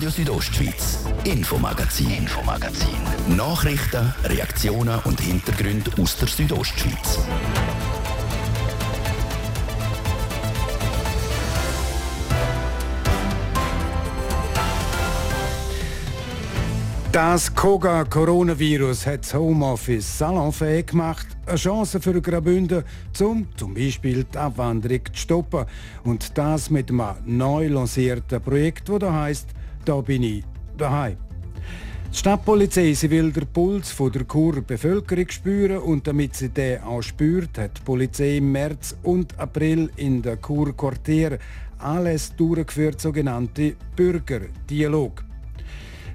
Radio Südostschweiz, Infomagazin, Infomagazin. Nachrichten, Reaktionen und Hintergründe aus der Südostschweiz. Das Koga-Coronavirus hat das Homeoffice salonfähig gemacht. Eine Chance für Graubünden, um zum Beispiel die Abwanderung zu stoppen. Und das mit einem neu lancierten Projekt, das da heisst «Da bin ich daheim». Die Stadtpolizei sie will den Puls von der Kur Bevölkerung spüren und damit sie den auch spürt, hat die Polizei im März und April in der Kur Quartier alles durchgeführt, sogenannte Bürgerdialog.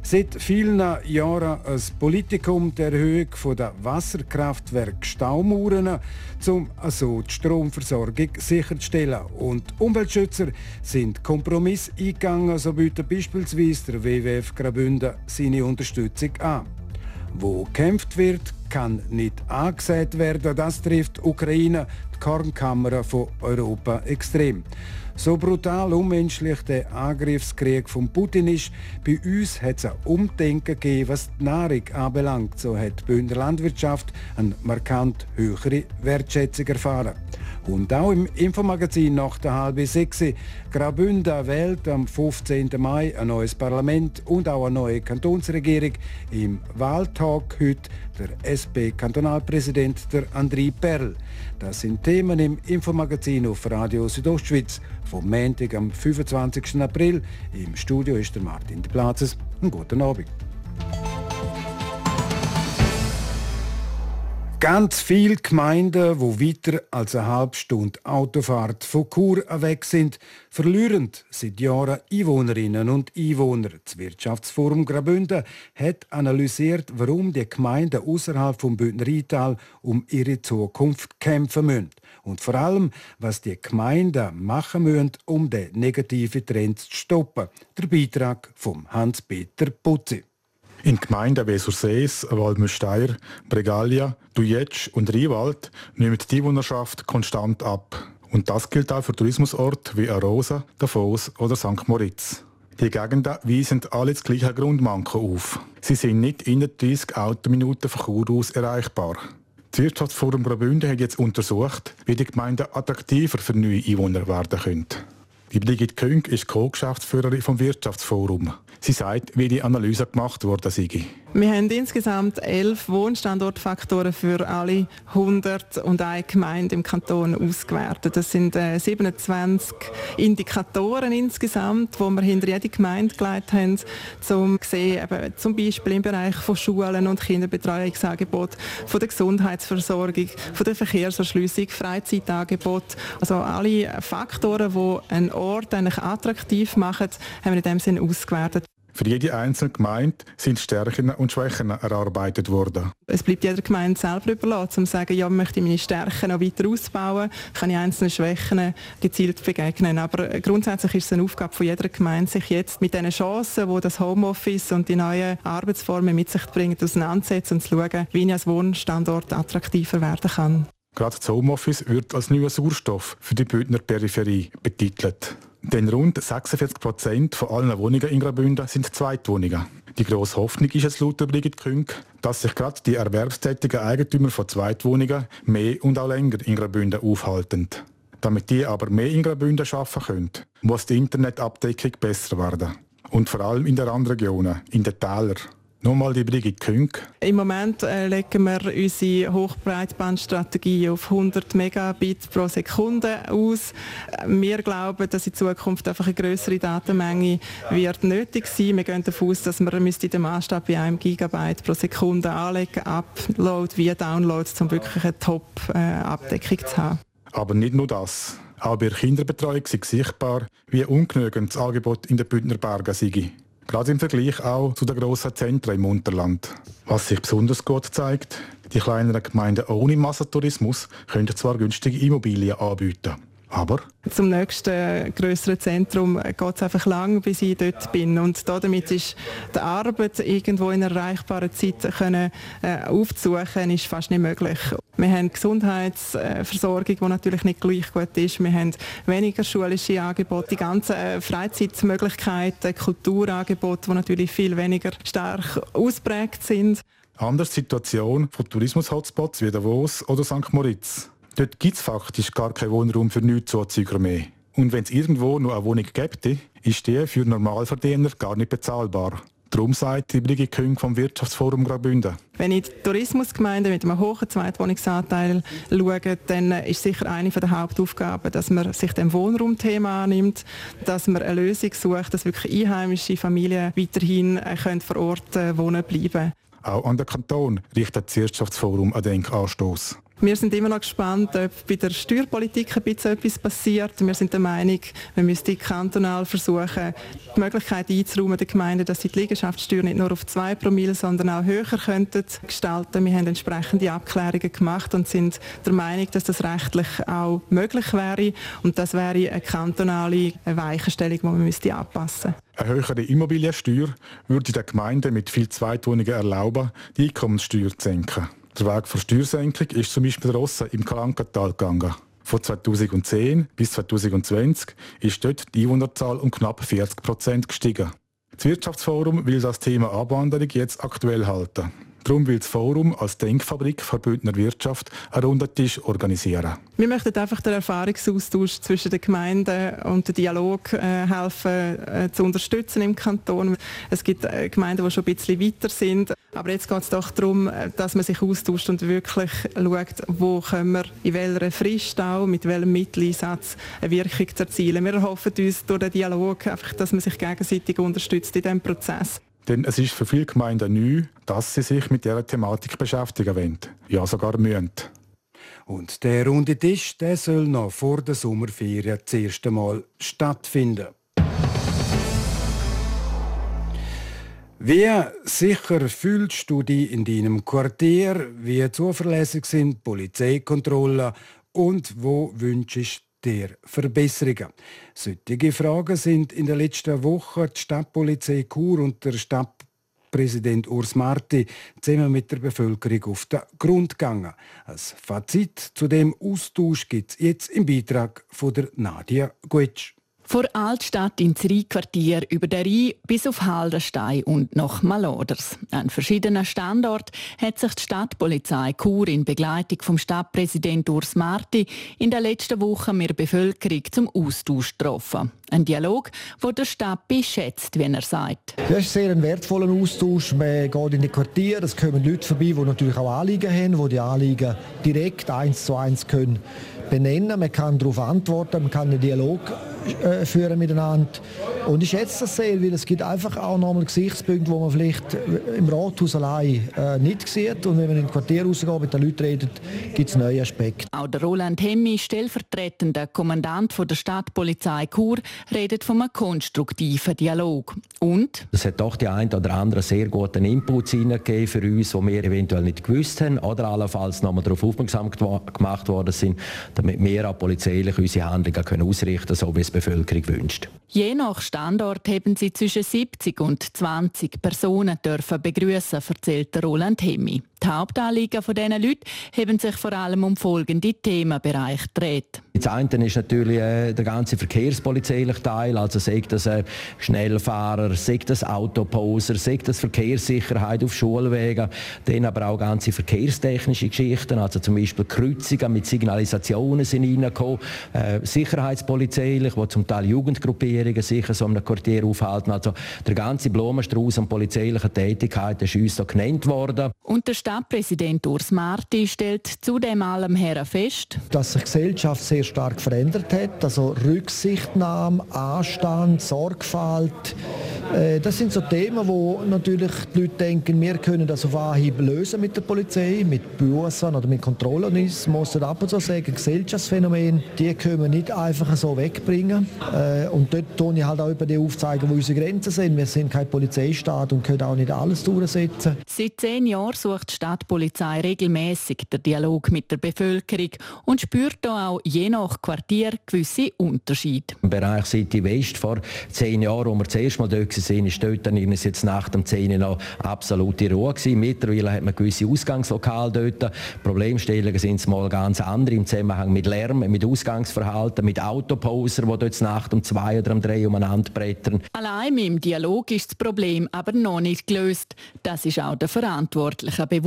Seit vielen Jahren ein Politikum der Erhöhung der Wasserkraftwerke Staumauern, um so die Stromversorgung sicherzustellen. Und Umweltschützer sind Kompromiss eingegangen, so bietet beispielsweise der WWF Graubünden seine Unterstützung an. Wo gekämpft wird, kann nicht angesät werden. Das trifft Ukraine, die Kornkammer von Europa, extrem. So brutal unmenschlich der Angriffskrieg von Putin ist, bei uns hat es ein Umdenken gegeben, was die Nahrung anbelangt. So hat die Bündner Landwirtschaft eine markant höhere Wertschätzung erfahren. Und auch im Infomagazin nach der halben sechs. Graubünden wählt am 15. Mai ein neues Parlament und auch eine neue Kantonsregierung. Im Wahltag heute der SP-Kantonalpräsident der André Perl. Das sind Themen im Infomagazin auf Radio Südostschweiz vom Montag am 25. April. Im Studio ist der Martin de Platzes. Einen guten Abend. Ganz viele Gemeinden, wo weiter als eine halbe Stunde Autofahrt von Chur weg sind, verlieren seit Jahren Einwohnerinnen und Einwohner. Das Wirtschaftsforum Graubünden hat analysiert, warum die Gemeinden außerhalb vom Bündner Rheintal um ihre Zukunft kämpfen müssen. Und vor allem, was die Gemeinden machen müssen, um den negativen Trend zu stoppen. Der Beitrag von Hans-Peter Putzi. In Gemeinden wie Sursees, Waldmüsteier, Bregalia, Dujetsch und Riewald nimmt die Einwohnerschaft konstant ab. Und das gilt auch für Tourismusorte wie Arosa, Davos oder St. Moritz. Die Gegenden weisen alle das gleiche Grundmanko auf. Sie sind nicht in 30 Autominuten von Chur aus erreichbar. Das Wirtschaftsforum Graubünden hat jetzt untersucht, wie die Gemeinden attraktiver für neue Einwohner werden können. Die Brigitte Küng ist Co-Geschäftsführerin vom Wirtschaftsforum. Sie sagt, wie die Analyse gemacht wurde sei. Wir haben insgesamt elf Wohnstandortfaktoren für alle 101 Gemeinden im Kanton ausgewertet. Das sind äh, 27 Indikatoren insgesamt, die wir hinter jede Gemeinde gelegt haben, um zu sehen, zum Beispiel im Bereich von Schulen und Kinderbetreuungsangebot, von der Gesundheitsversorgung, von der Verkehrserschließung, Freizeitangebot. Also alle Faktoren, die einen Ort eigentlich attraktiv machen, haben wir in dem Sinne ausgewertet. Für jede einzelne Gemeinde sind Stärken und Schwächen erarbeitet worden. Es bleibt jeder Gemeinde selber überlassen, um zu sagen, ja, möchte ich meine Stärken noch weiter ausbauen, kann ich einzelne Schwächen gezielt begegnen. Aber grundsätzlich ist es eine Aufgabe von jeder Gemeinde, sich jetzt mit den Chancen, die das Homeoffice und die neuen Arbeitsformen mit sich bringen, auseinandersetzen und zu schauen, wie ich als Wohnstandort attraktiver werden kann. Gerade das Homeoffice wird als neuer Sauerstoff für die Bündner Peripherie betitelt. Denn rund 46 Prozent von allen Wohnungen in Graubünden sind Zweitwohnungen. Die grosse Hoffnung ist es laut Brigitte Küng, dass sich gerade die erwerbstätigen Eigentümer von Zweitwohnungen mehr und auch länger in Graubünden aufhalten. Damit die aber mehr in Graubünden arbeiten können, muss die Internetabdeckung besser werden. Und vor allem in den Randregionen, in den Tälern. Nochmal die Brigitte Küng. Im Moment äh, legen wir unsere Hochbreitbandstrategie auf 100 Megabit pro Sekunde aus. Wir glauben, dass in Zukunft einfach eine größere Datenmenge wird nötig sein. Wir gehen davon aus, dass wir den Maßstab bei einem Gigabyte pro Sekunde anlegen, Upload wie Download, um wirklich eine Top-Abdeckung zu haben. Aber nicht nur das. Auch bei der Kinderbetreuung ist sichtbar, wie ungenügend das Angebot in den Bündner Bergen sei. Gerade im Vergleich auch zu den grossen Zentren im Unterland. Was sich besonders gut zeigt, die kleineren Gemeinden ohne Massentourismus können zwar günstige Immobilien anbieten. Aber zum nächsten größeren Zentrum geht es einfach lang, bis ich dort bin. Und damit ist die Arbeit irgendwo in erreichbarer Zeit können, äh, aufzusuchen, ist fast nicht möglich. Wir haben Gesundheitsversorgung, die natürlich nicht gleich gut ist. Wir haben weniger schulische Angebote, die ganzen äh, Freizeitmöglichkeiten, Kulturangebote, die natürlich viel weniger stark ausprägt sind. Anders Situation von Tourismus-Hotspots wie Davos oder St. Moritz. Dort gibt es faktisch gar keinen Wohnraum für Nichtszuzüger mehr. Und wenn es irgendwo noch eine Wohnung gäbe, ist die für Normalverdiener gar nicht bezahlbar. Darum sagt die Brigitte Küng vom Wirtschaftsforum Graubünden. Wenn ich die Tourismusgemeinde mit einem hohen Zweitwohnungsanteil schaue, dann ist sicher eine der Hauptaufgaben, dass man sich dem Wohnraumthema annimmt, dass man eine Lösung sucht, dass wirklich einheimische Familien weiterhin äh, vor Ort äh, wohnen bleiben Auch an den Kanton richtet das Wirtschaftsforum einen Denkanstoß. Wir sind immer noch gespannt, ob bei der Steuerpolitik ein bisschen etwas passiert. Wir sind der Meinung, wir müssten kantonal versuchen, die Möglichkeit einzuräumen der Gemeinde, dass sie die Liegenschaftssteuer nicht nur auf 2 Promille, sondern auch höher könnten gestalten. Wir haben entsprechende Abklärungen gemacht und sind der Meinung, dass das rechtlich auch möglich wäre. Und das wäre eine kantonale Weichenstellung, die man müsste anpassen müsste. Eine höhere Immobiliensteuer würde den Gemeinden mit viel Zweitwohnungen erlauben, die Einkommenssteuer zu senken. Der Weg für Steuersenkung ist zum Beispiel Rossa im Kalankatal gegangen. Von 2010 bis 2020 ist dort die Einwohnerzahl um knapp 40 Prozent gestiegen. Das Wirtschaftsforum will das Thema Abwanderung jetzt aktuell halten. Darum will das Forum als Denkfabrik für Bündner Wirtschaft einen runden Tisch organisieren. Wir möchten einfach den Erfahrungsaustausch zwischen den Gemeinden und den Dialog äh, helfen äh, zu unterstützen im Kanton. Es gibt äh, Gemeinden, die schon ein bisschen weiter sind. Aber jetzt geht es doch darum, äh, dass man sich austauscht und wirklich schaut, wo können wir in welcher Frist auch, mit welchem Mitteleinsatz eine Wirkung erzielen. Wir erhoffen uns durch den Dialog einfach, dass man sich gegenseitig unterstützt in diesem Prozess. Denn es ist für viele Gemeinden neu, dass sie sich mit dieser Thematik beschäftigen wollen. Ja, sogar müssen. Und der runde Tisch der soll noch vor der Sommerferien das erste Mal stattfinden. Wie sicher fühlst du dich in deinem Quartier? Wie zuverlässig sind Polizeikontrollen? Und wo wünschst der Verbesserungen. Solche Fragen sind in den letzten Wochen die Stadtpolizei Chur und der Stadtpräsident Urs Marti zusammen mit der Bevölkerung auf den Grund gegangen. Als Fazit zu dem Austausch gibt es jetzt im Beitrag von der Nadia Guetsch. Vor Altstadt ins Rheinquartier über der Rhein bis auf Haldenstein und nach Maloders. An verschiedenen Standorten hat sich die Stadtpolizei Chur in Begleitung vom Stadtpräsident Urs Marti in der letzten Woche mit der Bevölkerung zum Austausch getroffen. Ein Dialog, wo der Stadt beschätzt, wie er sagt. Das ist sehr ein wertvoller Austausch. Man geht in die Quartiere, es kommen Leute vorbei, die natürlich auch Anliegen haben, die die Anliegen direkt eins zu eins können benennen. Man kann darauf antworten, man kann einen Dialog äh, führen miteinander. Und ich schätze das sehr, weil es gibt einfach auch nochmal Gesichtspunkte, die man vielleicht im Rathaus allein äh, nicht sieht. Und wenn man in Quartier rausgeht, mit den Leuten redet, gibt es neue Aspekte. Auch der Roland Hemmi, stellvertretender Kommandant von der Stadtpolizei Chur, redet von einem konstruktiven Dialog. Und? Es hat doch die ein oder andere sehr guten Inputs hineingegeben für uns, die wir eventuell nicht gewusst haben oder allenfalls nochmal darauf aufmerksam gemacht worden sind, damit wir auch polizeilich unsere Handlungen können ausrichten können, so wie es Bevölkerung wünscht. Je nach Standort haben sie zwischen 70 und 20 Personen dürfen begrüßen, erzählt Roland Hemmi. Die Hauptanliegen dieser Leute haben sich vor allem um folgende Themenbereiche. Gedreht. Das eine ist natürlich äh, der ganze verkehrspolizeiliche Teil, also sagt das äh, Schnellfahrer, sagt das Autoposer, sagt das Verkehrssicherheit auf Schulwegen, dann aber auch ganze verkehrstechnische Geschichten, also zum Beispiel Kreuzungen mit Signalisationen sind reingekommen, äh, sicherheitspolizeilich, wo zum Teil Jugendgruppierungen sich so einem Quartier aufhalten, also der ganze Blumenstrauß an polizeilichen Tätigkeiten ist uns so genannt worden. Und Stadtpräsident Urs Marti stellt zudem allem her fest, dass sich die Gesellschaft sehr stark verändert hat. Also Rücksichtnahme, Anstand, Sorgfalt Äh, das sind so Themen, wo natürlich die Leute denken, wir können das auf Anhieb lösen mit der Polizei, mit Bussen oder mit Kontrollen. Ich muss ab und zu sagen, Gesellschaftsphänomene, die können wir nicht einfach so wegbringen. Äh, und dort tue ich halt auch über die aufzeigen, wo unsere Grenzen sind. Wir sind kein Polizeistaat und können auch nicht alles durchsetzen. Seit zehn Jahren sucht die Stadtpolizei regelmäßig den Dialog mit der Bevölkerung und spürt da auch je nach Quartier gewisse Unterschiede. Im Bereich City West vor zehn Jahren, wo wir zuerst mal dort waren, ist dort dann jetzt nach dem 10 noch absolute Ruhe gewesen. Mittlerweile hat man gewisse Ausgangslokale dort. Problemstellungen sind mal ganz andere im Zusammenhang mit Lärm, mit Ausgangsverhalten, mit Autoposer, die dort Nacht um zwei oder um drei umeinander brettern. Allein dem Dialog ist das Problem aber noch nicht gelöst. Das ist auch der Verantwortlichen bewusst.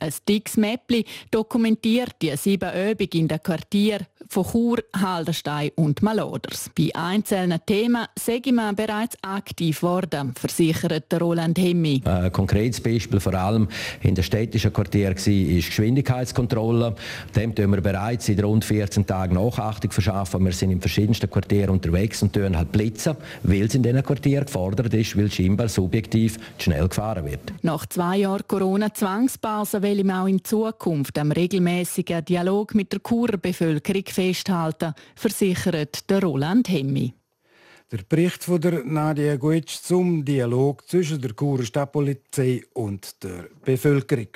Ein dickes Mäppli dokumentiert die sieben Übungen in den Quartier von Chur, Haldenstein und Maloders. Bei einzelnen Themen sei man bereits aktiv worden, versichert Roland Hemmi. Ein konkretes Beispiel vor allem in den städtischen Quartieren war Geschwindigkeitskontrolle. Dem tun wir bereits seit rund 14 Tagen Nachachtung verschaffen. Wir sind in verschiedensten Quartieren unterwegs und tun halt blitzen, weil es in diesen Quartieren gefordert ist, weil scheinbar subjektiv schnell gefahren wird. Nach zwei Jahren Corona-Zwangsphase will ihm auch in Zukunft am regelmäßigen Dialog mit der Churer Bevölkerung festhalten, versichert der Roland Hemmi. Der Bericht von der Nadia Guetsch zum Dialog zwischen der Churer Stadtpolizei und der Bevölkerung.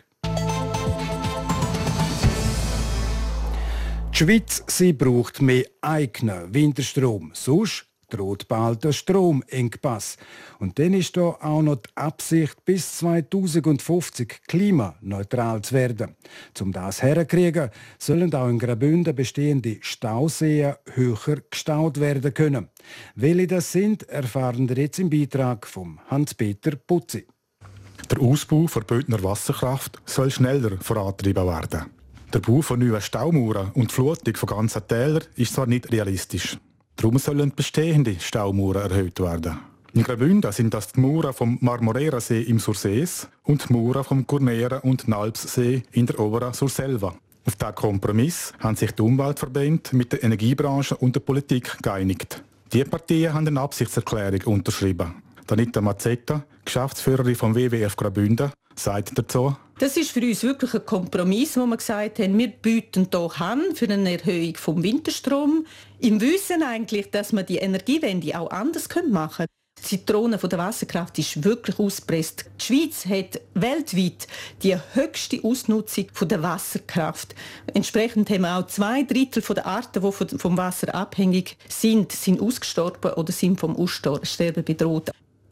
Die Schweiz sie braucht mehr eigenen Winterstrom. Sonst droht bald der Stromengpass. Und dann ist da auch noch die Absicht, bis 2050 klimaneutral zu werden. Um das herzukriegen, sollen auch in Graubünden bestehende Stauseen höher gestaut werden können. Welche das sind, erfahren wir jetzt im Beitrag von Hans-Peter Putzi. Der Ausbau der Bündner Wasserkraft soll schneller vorantrieben werden. Der Bau von neuen Staumauern und die Flutung von ganzen Tälern ist zwar nicht realistisch. Darum sollen bestehende Staumauern erhöht werden. In Graubünden sind das die Mauern vom Marmorera-See im Sursees und die Mauern vom Gurnera- und Nalpssee in der Oberen Surselva. Auf diesen Kompromiss haben sich die Umweltverbände mit der Energiebranche und der Politik geeinigt. Die Partien haben eine Absichtserklärung unterschrieben. Danita Mazzetta, Geschäftsführerin vom WWF Graubünden, sagt dazu, das ist für uns wirklich ein Kompromiss, wo wir gesagt haben, wir bieten hier an für eine Erhöhung vom Winterstrom, im Wissen eigentlich, dass wir die Energiewende auch anders machen können. Die Zitrone der Wasserkraft ist wirklich ausgepresst. Die Schweiz hat weltweit die höchste Ausnutzung der Wasserkraft. Entsprechend haben wir auch zwei Drittel der Arten, die vom Wasser abhängig sind, sind ausgestorben oder sind vom Aussterben bedroht.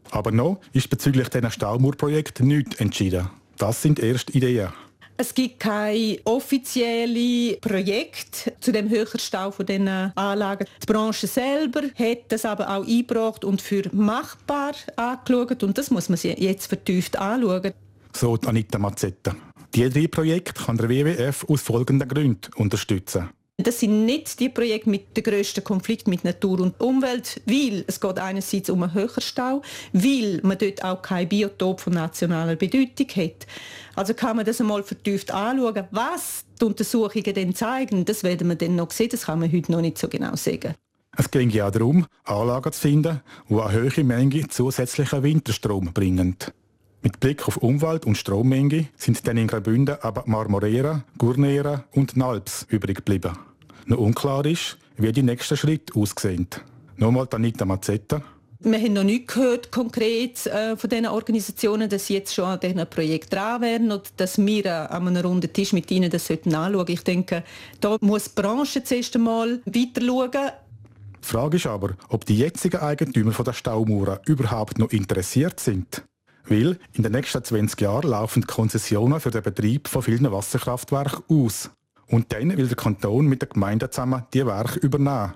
Aber noch ist bezüglich diesen Staumauerprojekt nichts entschieden. Das sind erste Ideen. Es gibt kein offizielles Projekt zu dem höheren Stau von diesen Anlagen. Die Branche selber hat das aber auch eingebracht und für machbar angeschaut und das muss man sich jetzt vertieft anschauen. So Anita Mazzetta. Diese drei Projekte kann der WWF aus folgenden Gründen unterstützen. Das sind nicht die Projekte mit dem grössten Konflikt mit Natur und Umwelt, weil es geht einerseits um einen höheren Stau, weil man dort auch kein Biotop von nationaler Bedeutung hat. Also kann man das einmal vertieft anschauen. Was die Untersuchungen dann zeigen, das werden wir dann noch sehen, das kann man heute noch nicht so genau sagen. Es ging ja darum, Anlagen zu finden, die eine hohe Menge zusätzlichen Winterstrom bringen. Mit Blick auf Umwelt und Strommenge sind dann in Graubünden aber Marmorera, Gurnera und Nalps übrig geblieben. Noch unklar ist, wie die nächsten Schritte aussehen. Nochmal Anita Mazzetta. Wir haben noch nicht gehört konkret äh, von diesen Organisationen, dass sie jetzt schon an diesem Projekt dran wären und dass wir äh, an einem runden Tisch mit ihnen das anschauen sollten. Ich denke, da muss die Branche zuerst einmal weiter schauen. Die Frage ist aber, ob die jetzigen Eigentümer von der Staumauer überhaupt noch interessiert sind. Weil in den nächsten 20 Jahren laufen die Konzessionen für den Betrieb von vielen Wasserkraftwerken aus. Und dann will der Kanton mit der Gemeinde zusammen die Werke übernehmen.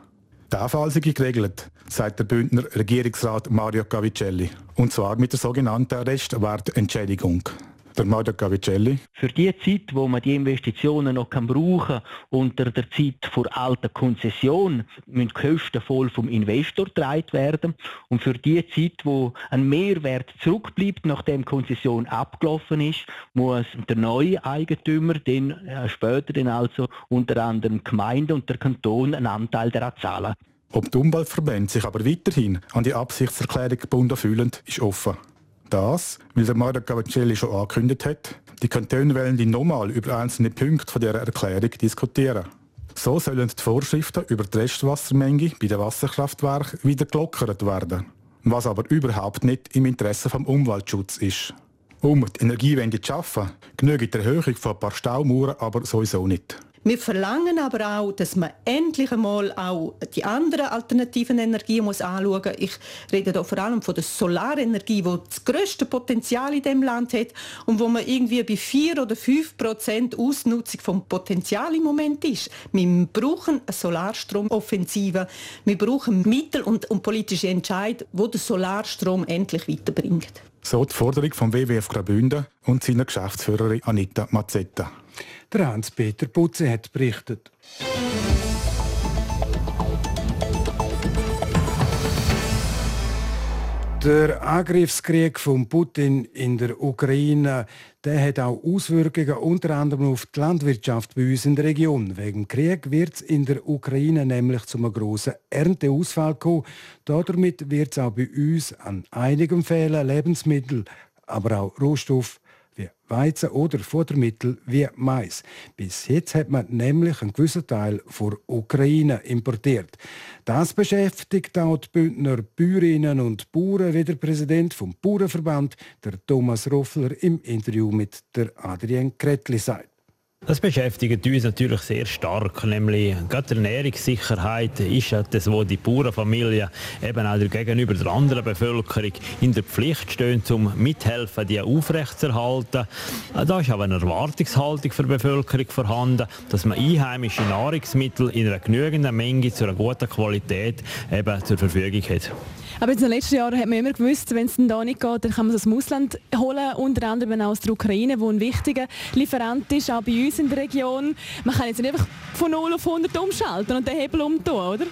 Der Fall sei geregelt, sagt der Bündner Regierungsrat Mario Cavicelli. Und zwar mit der sogenannten Restwertentschädigung. Der Mario Cavicelli. Für die Zeit, wo man die Investitionen noch kann brauchen kann, unter der Zeit vor alter Konzession, müssen die Kosten voll vom Investor getragen werden. Und für die Zeit, wo ein Mehrwert zurückbleibt, nachdem die Konzession abgelaufen ist, muss der neue Eigentümer dann, äh, später dann also unter anderem Gemeinde und der Kanton einen Anteil daran zahlen. Ob die Umweltverbände sich aber weiterhin an die Absichtserklärung gebunden fühlen, ist offen. Das, weil der Mario Cavacelli schon angekündigt hat, die Kantone wollen die nochmal über einzelne Punkte von dieser Erklärung diskutieren. So sollen die Vorschriften über die Restwassermenge bei den Wasserkraftwerken wieder gelockert werden. Was aber überhaupt nicht im Interesse des Umweltschutzes ist. Um die Energiewende zu schaffen, genügt die Erhöhung von ein paar Staumauern aber sowieso nicht. Wir verlangen aber auch, dass man endlich einmal auch die anderen alternativen Energien muss anschauen muss. Ich rede hier vor allem von der Solarenergie, die das grösste Potenzial in dem Land hat und wo man irgendwie bei 4 oder 5 Prozent Ausnutzung vom Potenzial im Moment ist. Wir brauchen eine Solarstromoffensive. Wir brauchen Mittel und, und politische Entscheidungen, die den Solarstrom endlich weiterbringen. So die Forderung vom WWF Graubünden und seiner Geschäftsführerin Anita Mazzetta. Der Hans-Peter Putze hat berichtet. Der Angriffskrieg von Putin in der Ukraine der hat auch Auswirkungen unter anderem auf die Landwirtschaft bei uns in der Region. Wegen Krieg wird es in der Ukraine nämlich zu einem grossen Ernteausfall kommen. Damit wird es auch bei uns an einigen Fällen Lebensmittel, aber auch Rohstoff wie Weizen oder Futtermittel wie Mais. Bis jetzt hat man nämlich einen gewissen Teil von Ukraine importiert. Das beschäftigt auch die Bündner Bäuerinnen und Bauern, wie der Präsident vom Bauernverband, der Thomas Roffler, im Interview mit der Adrienne Kretli sagt. Das beschäftigt uns natürlich sehr stark, nämlich gerade die Ernährungssicherheit ist das, wo die Bauernfamilie eben auch gegenüber der anderen Bevölkerung in der Pflicht stehen, um mithelfen, die aufrechtzuerhalten. Da ist aber eine Erwartungshaltung für die Bevölkerung vorhanden, dass man einheimische Nahrungsmittel in einer genügenden Menge zu einer guten Qualität eben zur Verfügung hat. Aber in den letzten Jahren hat man immer gewusst, wenn es da nicht geht, dann kann man es aus dem Ausland holen, unter anderem auch aus der Ukraine, wo ein wichtiger Lieferant ist, auch bei uns in der Region. Man kann jetzt nicht einfach von 0 auf 100 umschalten und den Hebel umtun, oder?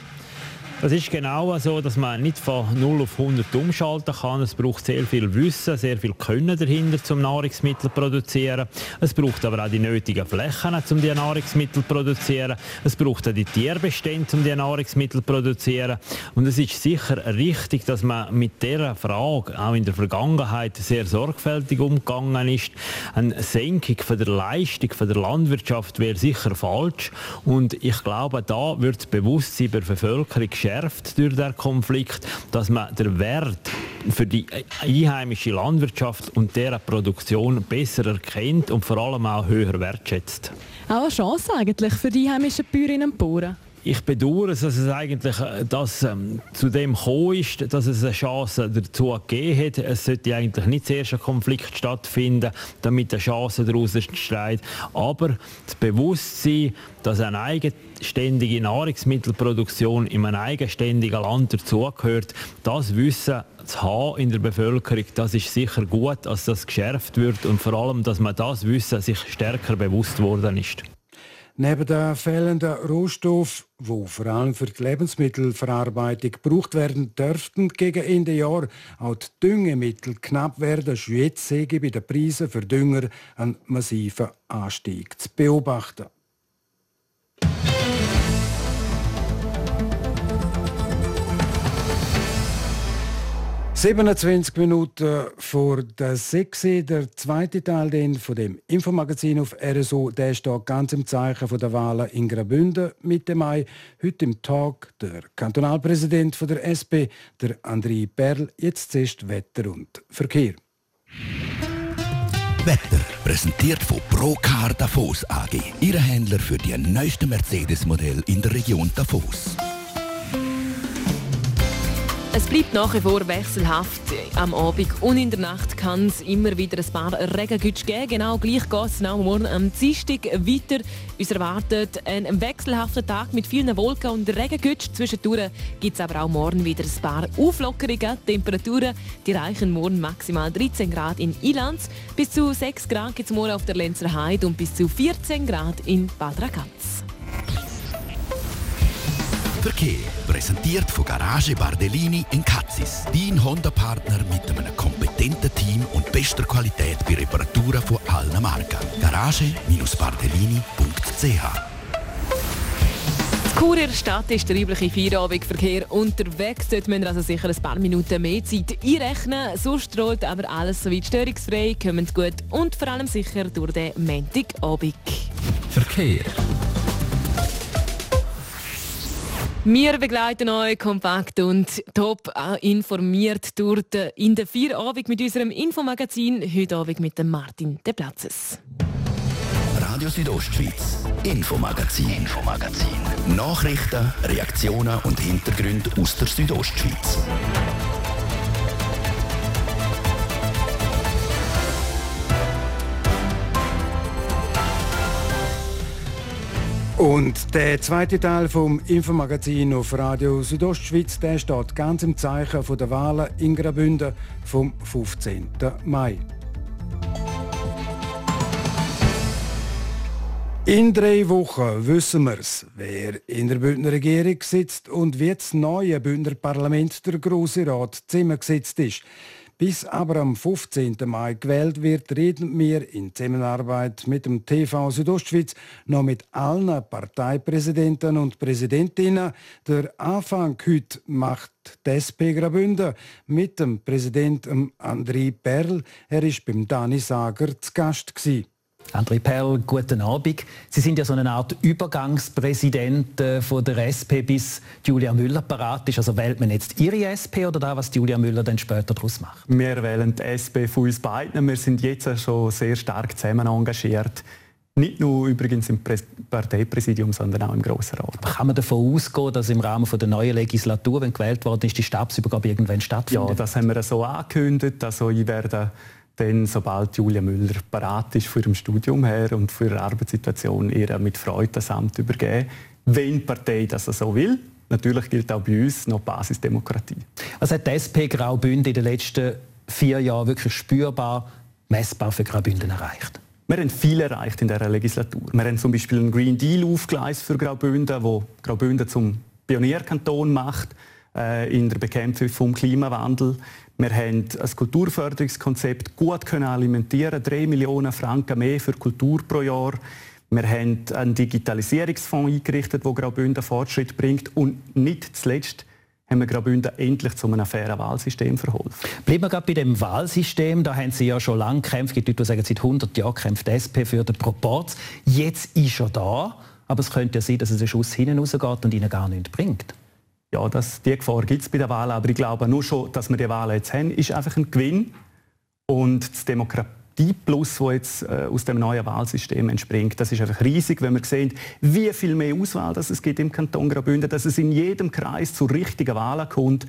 Das ist genau so, dass man nicht von 0 auf 100 umschalten kann. Es braucht sehr viel Wissen, sehr viel Können dahinter, zum Nahrungsmittel zu produzieren. Es braucht aber auch die nötigen Flächen, um die Nahrungsmittel zu produzieren. Es braucht auch die Tierbestände, um die Nahrungsmittel zu produzieren. Und es ist sicher richtig, dass man mit dieser Frage auch in der Vergangenheit sehr sorgfältig umgegangen ist. Eine Senkung von der Leistung von der Landwirtschaft wäre sicher falsch. Und ich glaube, da wird das Bewusstsein der Bevölkerung geschärft durch den Konflikt, dass man den Wert für die einheimische Landwirtschaft und deren Produktion besser erkennt und vor allem auch höher wertschätzt. Auch eine Chance eigentlich für die einheimischen Bäuerinnen und Bauern? ich bedauere, dass es eigentlich äh, dass, ähm, zu dem gekommen ist, dass es eine Chance dazu gegeben hat. Es sollte eigentlich nicht zuerst ein Konflikt stattfinden, damit eine Chance daraus entsteht. Aber das Bewusstsein, dass eine eigenständige Nahrungsmittelproduktion in einem eigenständigen Land dazugehört, das Wissen zu haben in der Bevölkerung, das ist sicher gut, dass das geschärft wird und vor allem, dass man das Wissen sich stärker bewusst worden ist. Neben den fehlenden Rohstoffen, die vor allem für die Lebensmittelverarbeitung gebraucht werden, dürften gegen Ende Jahr auch die Düngemittel knapp werden. Schon jetzt bei den Preisen für Dünger einen massiven Anstieg zu beobachten. 27 Minuten vor der 6 der zweite Teil den von dem Infomagazin auf RSO, der steht ganz im Zeichen der Wahlen in Graubünden Mitte Mai. Heute im Tag der Kantonalpräsident der SP, der André Perl, jetzt zuerst Wetter und Verkehr. Wetter präsentiert von Procar Davos AG, Ihre Händler für die neuesten Mercedes-Modell in der Region Davos. Es bleibt nach wie vor wechselhaft am Abend und in der Nacht kann es immer wieder ein paar Regengütsch geben. Genau gleich geht es morgen am Dienstag weiter. Uns erwartet ein wechselhafter Tag mit vielen Wolken und Regengütsch. Zwischendurch gibt es aber auch morgen wieder ein paar Auflockerungen. Die Temperaturen die reichen morgen maximal 13 Grad in Ilanz, bis zu 6 Grad gibt es morgen auf der Lenzer Heide und bis zu 14 Grad in Bad Ragaz. Verkehr. Präsentiert von Garage Bardellini in Katzis. Dein Honda-Partner mit einem kompetenten Team und bester Qualität bei Reparaturen von allen Marken. Garage-bardellini.ch Chur in der Stadt ist der übliche Feierabendverkehr unterwegs. Dort müssen wir also sicher ein paar Minuten mehr Zeit einrechnen. Sonst rollt aber alles soweit störungsfrei, kommen gut und vor allem sicher durch den Montagabend. Verkehr. Wir begleiten euch kompakt und top informiert durch den, in der Feierabend mit unserem Infomagazin. Heute Abend mit dem Martin De Platzes. Radio Südostschweiz, Infomagazin, Infomagazin. Nachrichten, Reaktionen und Hintergründe aus der Südostschweiz. Und der zweite Teil vom Infomagazin auf Radio Südostschweiz, der steht ganz im Zeichen von der Wahlen in Graubünden vom 15. Mai. In drei Wochen wissen wir es, wer in der Bündner Regierung sitzt und wie das neue Bündner Parlament der Grosse Rat zusammengesetzt ist. Bis aber am 15. Mai gewählt wird, reden wir in Zusammenarbeit mit dem TV Südostschweiz noch mit allen Parteipräsidenten und Präsidentinnen. Der Anfang heute macht die SP Graubünden mit dem Präsidenten André Perl. Er war beim Dani Sager zu Gast. Gewesen. André Perl, guten Abend. Sie sind ja so eine Art Übergangspräsident äh, von der SP, bis Julia Müller parat ist. Also wählt man jetzt Ihre SP oder da, was Julia Müller dann später daraus macht? Wir wählen die SP von uns beiden. Wir sind jetzt schon sehr stark zusammen engagiert. Nicht nur übrigens im Parteipräsidium, sondern auch im Grossen Rat. Aber kann man davon ausgehen, dass im Rahmen der neuen Legislatur, wenn gewählt worden ist, die Stabsübergabe irgendwann stattfindet? Ja, das haben wir so angekündigt. Also ich werde dann, sobald Julia Müller bereit ist für ihrem Studium her und für ihre Arbeitssituation, ihr mit Freude das Amt übergeben, wenn die Partei das so will. Natürlich gilt auch bei uns noch Basisdemokratie. Was hat die SP Graubünden in den letzten vier Jahren wirklich spürbar, messbar für Graubünden erreicht? Wir haben viel erreicht in dieser Legislatur. Wir haben zum Beispiel einen Green Deal aufgeleistet für Graubünden, wo Graubünden zum Pionierkanton macht äh, in der Bekämpfung vom Klimawandel. Wir haben ein Kulturförderungskonzept gut können alimentieren, 3 Millionen Franken mehr für Kultur pro Jahr. Wir haben einen Digitalisierungsfonds eingerichtet, der Graubünden Fortschritt bringt. Und nicht zuletzt haben wir Graubünden endlich zu einem fairen Wahlsystem verholfen. Bleiben wir gerade bei dem Wahlsystem. Da haben Sie ja schon lange gekämpft. Es gibt Leute, die sagen, seit 100 Jahren kämpft die SP für den Proporz. Jetzt ist er da. Aber es könnte ja sein, dass es einen Schuss hinten rausgeht und Ihnen gar nichts bringt ja, das, die Gefahr gibt es bei den Wahlen, aber ich glaube nur schon, dass wir die Wahlen jetzt haben, ist einfach ein Gewinn. Und das Demokratieplus, das jetzt äh, aus dem neuen Wahlsystem entspringt, das ist einfach riesig, wenn wir sehen, wie viel mehr Auswahl das es gibt im Kanton Graubünden, dass es in jedem Kreis zu richtigen Wahlen kommt.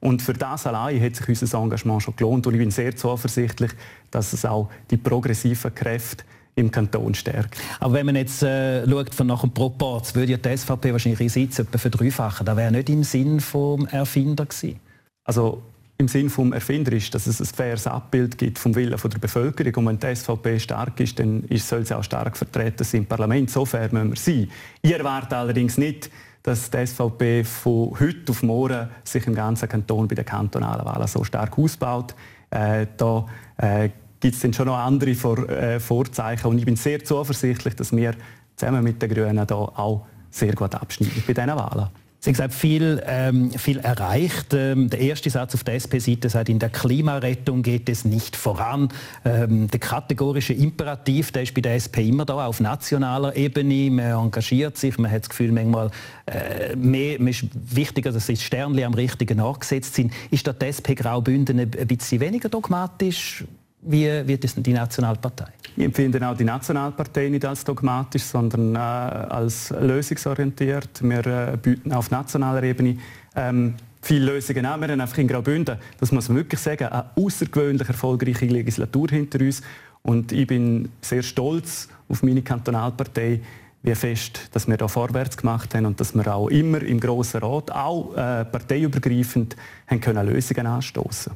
Und für das allein hat sich unser Engagement schon gelohnt. Und ich bin sehr zuversichtlich, dass es auch die progressiven Kräfte im Kanton stärkt. Aber wenn man jetzt äh, schaut von nach dem Proporz, würde ja die SVP wahrscheinlich ihre Sitze etwa verdreifachen. Das wäre nicht im Sinn vom Erfinder gewesen. Also im Sinn vom Erfinder ist, dass es ein faires Abbild gibt vom Willen der Bevölkerung. Und wenn die SVP stark ist, dann soll sie auch stark vertreten sein im Parlament. So fair müssen wir sein. Ich erwarte allerdings nicht, dass die SVP von heute auf morgen sich im ganzen Kanton bei den kantonalen Wahlen so stark ausbaut. Äh, da äh, gibt es dann schon noch andere Vor äh, Vorzeichen. Und ich bin sehr zuversichtlich, dass wir zusammen mit den Grünen da auch sehr gut abschneiden bei diesen Wahlen. Sie haben gesagt, viel, ähm, viel erreicht. Ähm, der erste Satz auf der SP-Seite sagt, in der Klimarettung geht es nicht voran. Ähm, der kategorische Imperativ, der ist bei der SP immer da, auf nationaler Ebene. Man engagiert sich, man hat das Gefühl, manchmal äh, mehr, man ist wichtiger, dass die Sternchen am richtigen Ort gesetzt sind. Ist da die SP Graubünden ein bisschen weniger dogmatisch? Wie wird es die Nationalpartei? Ich empfinde auch die Nationalpartei nicht als dogmatisch, sondern äh, als lösungsorientiert. Wir äh, bieten auf nationaler Ebene ähm, viele Lösungen an. Wir haben einfach in Graubünden, das muss man wirklich sagen, eine außergewöhnlich erfolgreiche Legislatur hinter uns. Und ich bin sehr stolz auf meine Kantonalpartei, wie fest, dass wir da vorwärts gemacht haben und dass wir auch immer im Grossen Rat, auch äh, parteiübergreifend, haben können Lösungen anstoßen.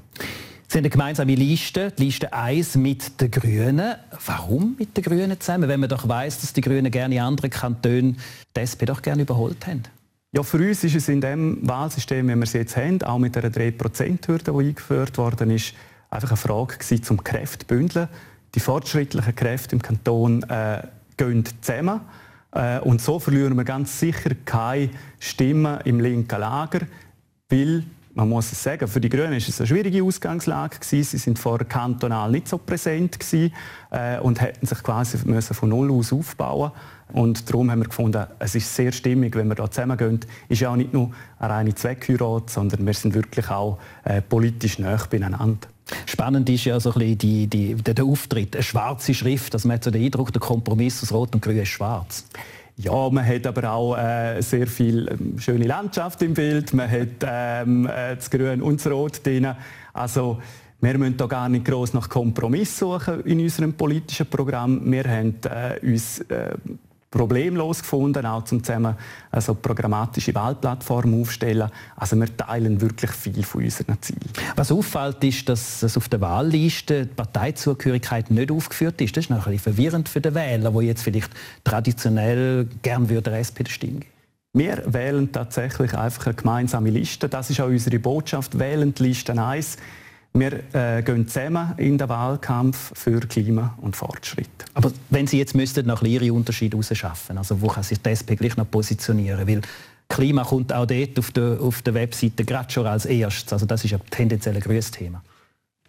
Sie haben eine gemeinsame Liste, die Liste 1 mit den Grünen. Warum mit den Grünen zusammen, wenn man doch weiß, dass die Grünen gerne in anderen Kantonen die SP doch gerne überholt haben? Ja, für uns ist es in dem Wahlsystem, wie wir es jetzt haben, auch mit der 3%-Hürde, die eingeführt worden ist, einfach eine Frage gewesen, zum Kräfte bündeln. Die fortschrittlichen Kräfte im Kanton äh, gehen zusammen. Äh, und so verlieren wir ganz sicher keine Stimmen im linken Lager, weil man muss es sagen, für die Grünen ist es eine schwierige Ausgangslage gewesen. Sie sind vorher kantonal nicht so präsent gewesen, äh, und hätten sich quasi müssen von null aus aufbauen und darum haben wir gefunden, es ist sehr stimmig, wenn wir da zusammengehen. Es ist ja auch nicht nur eine reine Zweckheirat, sondern wir sind wirklich auch äh, politisch näher beieinander. Spannend ist ja so ein die, die, der Auftritt, eine schwarze Schrift, dass man hat so den Eindruck, der Kompromiss aus Rot und Grün ist schwarz. Ja, man hat aber auch äh, sehr viel ähm, schöne Landschaft im Bild, man hat ähm, äh, das Grün und das Rot drin. Also wir müssen da gar nicht groß nach Kompromiss suchen in unserem politischen Programm. Wir haben äh, uns äh, problemlos gefunden, auch zum zusammen also programmatische Wahlplattformen aufstellen. Also wir teilen wirklich viel von unseren Zielen. Was auffällt, ist, dass auf der Wahlliste die Parteizugehörigkeit nicht aufgeführt ist. Das ist noch ein bisschen verwirrend für den Wähler, wo jetzt vielleicht traditionell gern würde der SPD stimmen. Wir wählen tatsächlich einfach eine gemeinsame Liste. Das ist auch unsere Botschaft. Wählen die Liste 1 wir äh, gehen zusammen in den Wahlkampf für Klima und Fortschritt. Aber wenn Sie jetzt müssten nach ihre Unterschiede herausschaffen, also wo kann sich die SP gleich noch positionieren? Weil Klima kommt auch dort auf der, auf der Webseite gerade schon als erstes. Also das ist ja tendenziell ein größtes Thema.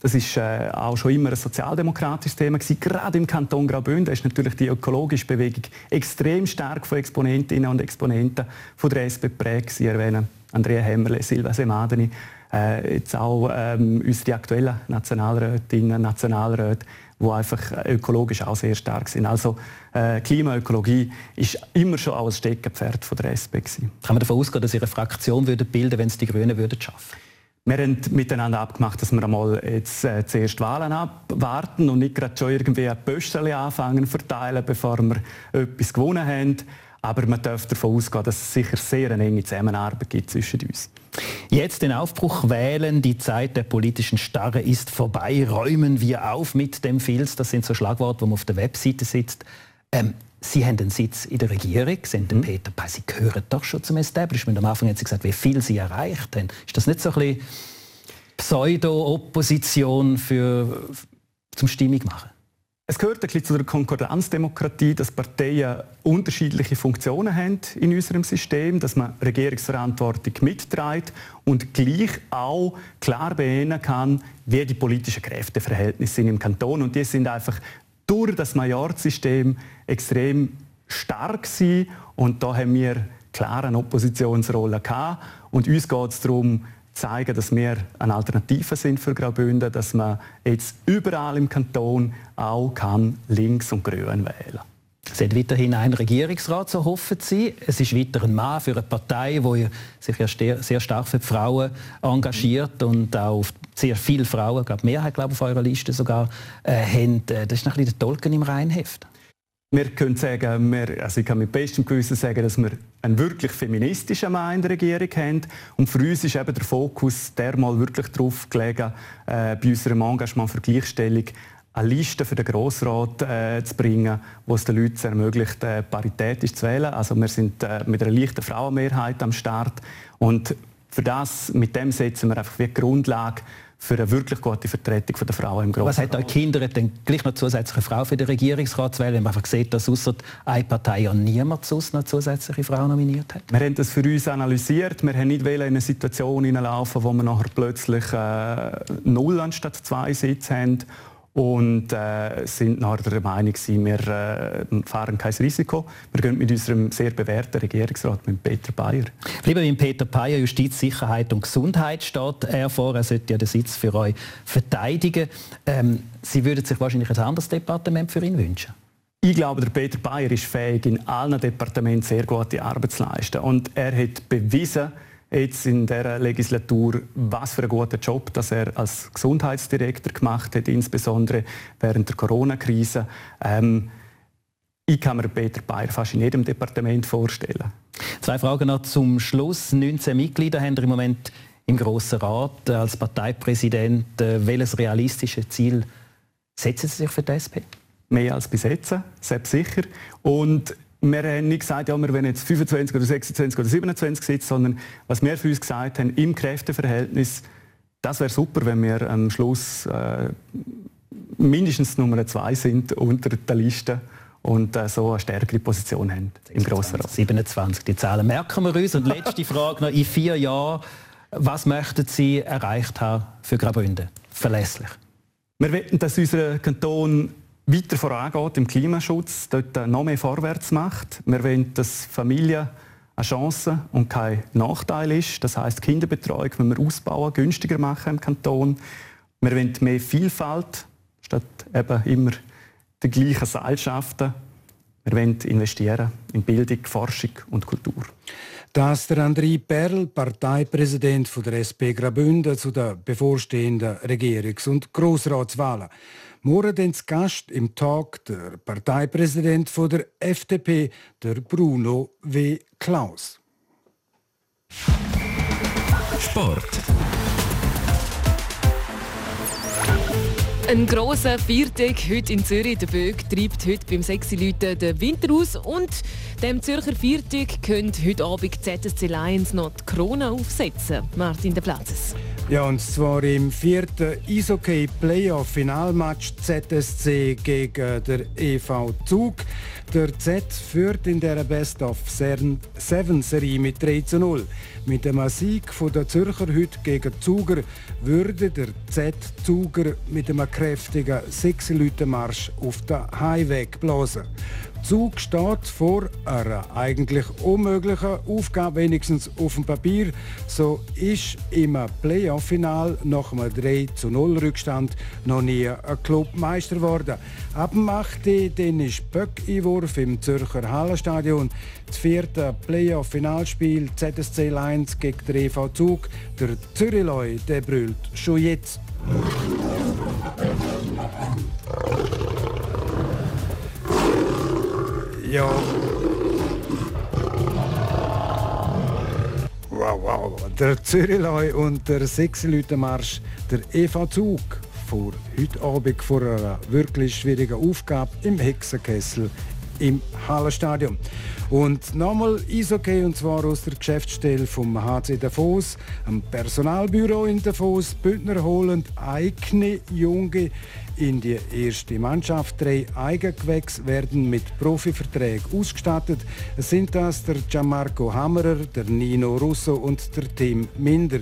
Das ist äh, auch schon immer ein sozialdemokratisches Thema gewesen. Gerade im Kanton Graubünden ist natürlich die ökologische Bewegung extrem stark von Exponentinnen und Exponenten von der SP geprägt. Sie erwähnen Andrea Hemmerle, Silva Semadeni, äh, jetzt auch ähm, unsere aktuellen Nationalrätinnen und Nationalräte, die einfach ökologisch auch sehr stark sind. Also äh, Klimaökologie ist immer schon auch ein Steckenpferd von der SP. Gewesen. Kann man davon ausgehen, dass Ihre Fraktion würde bilden wenn es die Grünen würden schaffen wir haben miteinander abgemacht, dass wir einmal jetzt äh, zuerst Wahlen abwarten und nicht gerade schon irgendwie ein Pöstchen anfangen verteilen, bevor wir etwas gewonnen haben. Aber man darf davon ausgehen, dass es sicher sehr eine enge Zusammenarbeit gibt zwischen uns. Jetzt den Aufbruch wählen, die Zeit der politischen Starre ist vorbei, räumen wir auf mit dem Filz, das sind so Schlagworte, wo man auf der Webseite sitzt. Ähm, Sie haben einen Sitz in der Regierung, sind mhm. Peter Pei, Sie gehören doch schon zum Establishment. Am Anfang haben Sie gesagt, wie viel Sie erreicht haben. Ist das nicht so ein bisschen Pseudo-Opposition für, zum Stimmung machen? Es gehört ein bisschen zu der Konkordanzdemokratie, dass Parteien unterschiedliche Funktionen haben in unserem System, dass man Regierungsverantwortung mitträgt und gleich auch klar benennen kann, wie die politischen Kräfteverhältnisse sind im Kanton. Und die sind einfach durch das Majorsystem extrem stark sind. Und da haben wir klar eine Oppositionsrolle gehabt. Und uns geht es darum, zeigen, dass wir eine Alternative sind für Graubünden, dass man jetzt überall im Kanton auch kann links und grün wählen es hat weiterhin einen Regierungsrat, so hoffen Sie. Es ist weiter ein Mann für eine Partei, die sich ja sehr stark für die Frauen engagiert und auch sehr viele Frauen, ich glaube Mehrheit glaube auf eurer Liste sogar, äh, haben. Äh, das ist ein bisschen der Tolken im Reinheft. Wir können sagen, wir, also ich kann mit bestem Gewissen sagen, dass wir einen wirklich feministischen Mann in der Regierung haben. Und für uns ist eben der Fokus dermal wirklich darauf gelegen, äh, bei unserem Engagement für Gleichstellung eine Liste für den Grossrat äh, zu bringen, wo es den Leuten ermöglicht, äh, paritätisch zu wählen. Also wir sind äh, mit einer leichten Frauenmehrheit am Start und für das, mit dem setzen wir einfach wie Grundlage für eine wirklich gute Vertretung der Frauen im Grossen Was hat euch Kinder dann gleich noch zusätzliche Frau für den Regierungsrat zu wählen, wenn man einfach sieht, dass außer einer Partei ja niemand sonst noch zusätzliche Frau nominiert hat? Wir haben das für uns analysiert. Wir haben nicht in eine Situation hineinlaufen, wo wir nachher plötzlich äh, null anstatt zwei Sitze haben und äh, sind nachher der Meinung, wir äh, fahren kein Risiko. Wir gehen mit unserem sehr bewährten Regierungsrat, mit Peter Bayer. Lieber mit Peter Bayer, Justiz, Sicherheit und Gesundheit steht er vor. Er sollte ja den Sitz für euch verteidigen. Ähm, Sie würden sich wahrscheinlich ein anderes Departement für ihn wünschen. Ich glaube, der Peter Bayer ist fähig, in allen Departementen sehr gute Arbeit zu leisten. Und er hat bewiesen, jetzt in der Legislatur, was für einen guten Job dass er als Gesundheitsdirektor gemacht hat, insbesondere während der Corona-Krise. Ähm, ich kann mir Peter Bayer fast in jedem Departement vorstellen. Zwei Fragen noch zum Schluss. 19 Mitglieder haben im Moment im Grossen Rat als Parteipräsident. Äh, welches realistische Ziel setzen Sie sich für die SP? Mehr als bis jetzt, selbst sicher. Und wir haben nicht gesagt, ja, wir wollen jetzt 25 oder 26 oder 27 sitzen, sondern was wir für uns gesagt haben, im Kräfteverhältnis, das wäre super, wenn wir am Schluss äh, mindestens Nummer zwei sind unter der Liste und äh, so eine stärkere Position haben im Grossen Rat. 27, die Zahlen merken wir uns. Und letzte Frage noch, in vier Jahren, was möchten Sie erreicht haben für Graubünden? Verlässlich. Wir wollen, dass unser Kanton weiter vorangeht im Klimaschutz, dort noch mehr vorwärts macht. Wir wollen, dass Familie eine Chance und kein Nachteil ist. Das heißt, Kinderbetreuung wenn wir ausbauen, günstiger machen im Kanton. Wir wollen mehr Vielfalt statt eben immer die gleichen Seilschaften. Wir wollen investieren in Bildung, Forschung und Kultur. Das der André Perl, Parteipräsident der SP Graubünden zu den bevorstehenden Regierungs- und Grossratswahlen. Morgen den Gast im Talk der Parteipräsident der FDP, der Bruno W. Klaus. Sport. Ein grosser Viertag heute in Zürich. Der Böck treibt heute beim sexy Leuten den Winter aus. Und dem Zürcher Viertag könnt heute Abend ZSC Lions noch die Krone aufsetzen. Martin de Platzes. Ja, und zwar im vierten Eishockey Playoff Finalmatch ZSC gegen der EV Zug. Der Z führt in der Best of Seven Serie mit 3 zu 0. Mit dem Sieg der Zürcher heute gegen Zuger würde der Z Zuger mit einem kräftigen 6 Marsch auf den Heimweg blasen. Zug steht vor einer eigentlich unmöglichen Aufgabe, wenigstens auf dem Papier. So ist im Playoff-Final nach einem 3 zu 0 Rückstand noch nie ein Club Meister geworden. Ab dem 8. dann ist Böck-Einwurf im Zürcher Hallenstadion. Das vierte Playoff-Finalspiel ZSC Lions gegen den EV Zug. Der Zürichläu, der brüllt schon jetzt. Ja. Wow, wow. Der Zürichläu und der Sechselütenmarsch, der EV Zug, vor heute Abend vor einer wirklich schwierigen Aufgabe im Hexenkessel im Hallenstadion. Und nochmal Eishockey, und zwar aus der Geschäftsstelle vom HC Davos, am Personalbüro in Davos. Bündner holen eigene junge in die erste Mannschaft. Drei Eigengewächse werden mit Profiverträgen ausgestattet. Es sind das der Gianmarco Hammerer, der Nino Russo und der Tim Minder.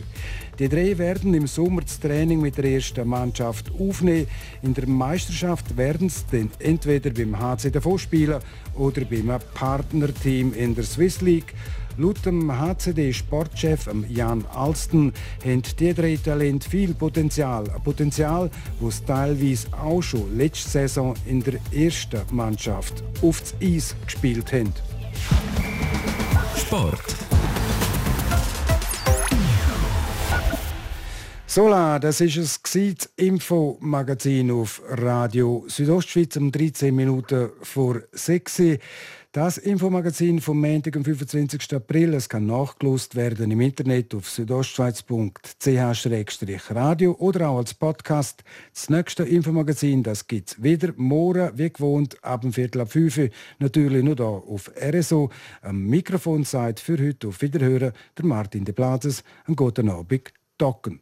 Die drei werden im Sommer das Training mit der ersten Mannschaft aufnehmen. In der Meisterschaft werden sie dann entweder beim HC Davos spielen oder beim Partnerteam in der Swiss League. Laut dem HCD-Sportchef Jan Alsten haben die drei Talente viel Potenzial. Ein Potenzial, das teilweise auch schon letzte Saison in der ersten Mannschaft aufs Eis gespielt haben. Sport. Sola, das ist es das Info-Magazin auf Radio Südostschweiz um 13 Minuten vor 6 Uhr. Das Infomagazin vom Montag, am 25. April. Es kann nachgelost werden im Internet auf südostschweiz.ch-radio oder auch als Podcast. Das nächste Infomagazin, das gibt es wieder morgen, wie gewohnt, ab dem Viertel ab 5 Uhr. Natürlich nur hier auf RSO. Am Mikrofon sagt für heute auf Wiederhören der Martin de Plazes. Einen guten Abend, Docken.